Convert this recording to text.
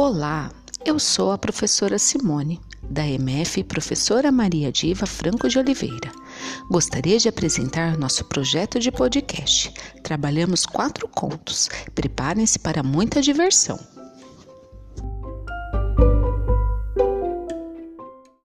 Olá, eu sou a professora Simone, da MF Professora Maria Diva Franco de Oliveira. Gostaria de apresentar nosso projeto de podcast. Trabalhamos quatro contos. Preparem-se para muita diversão.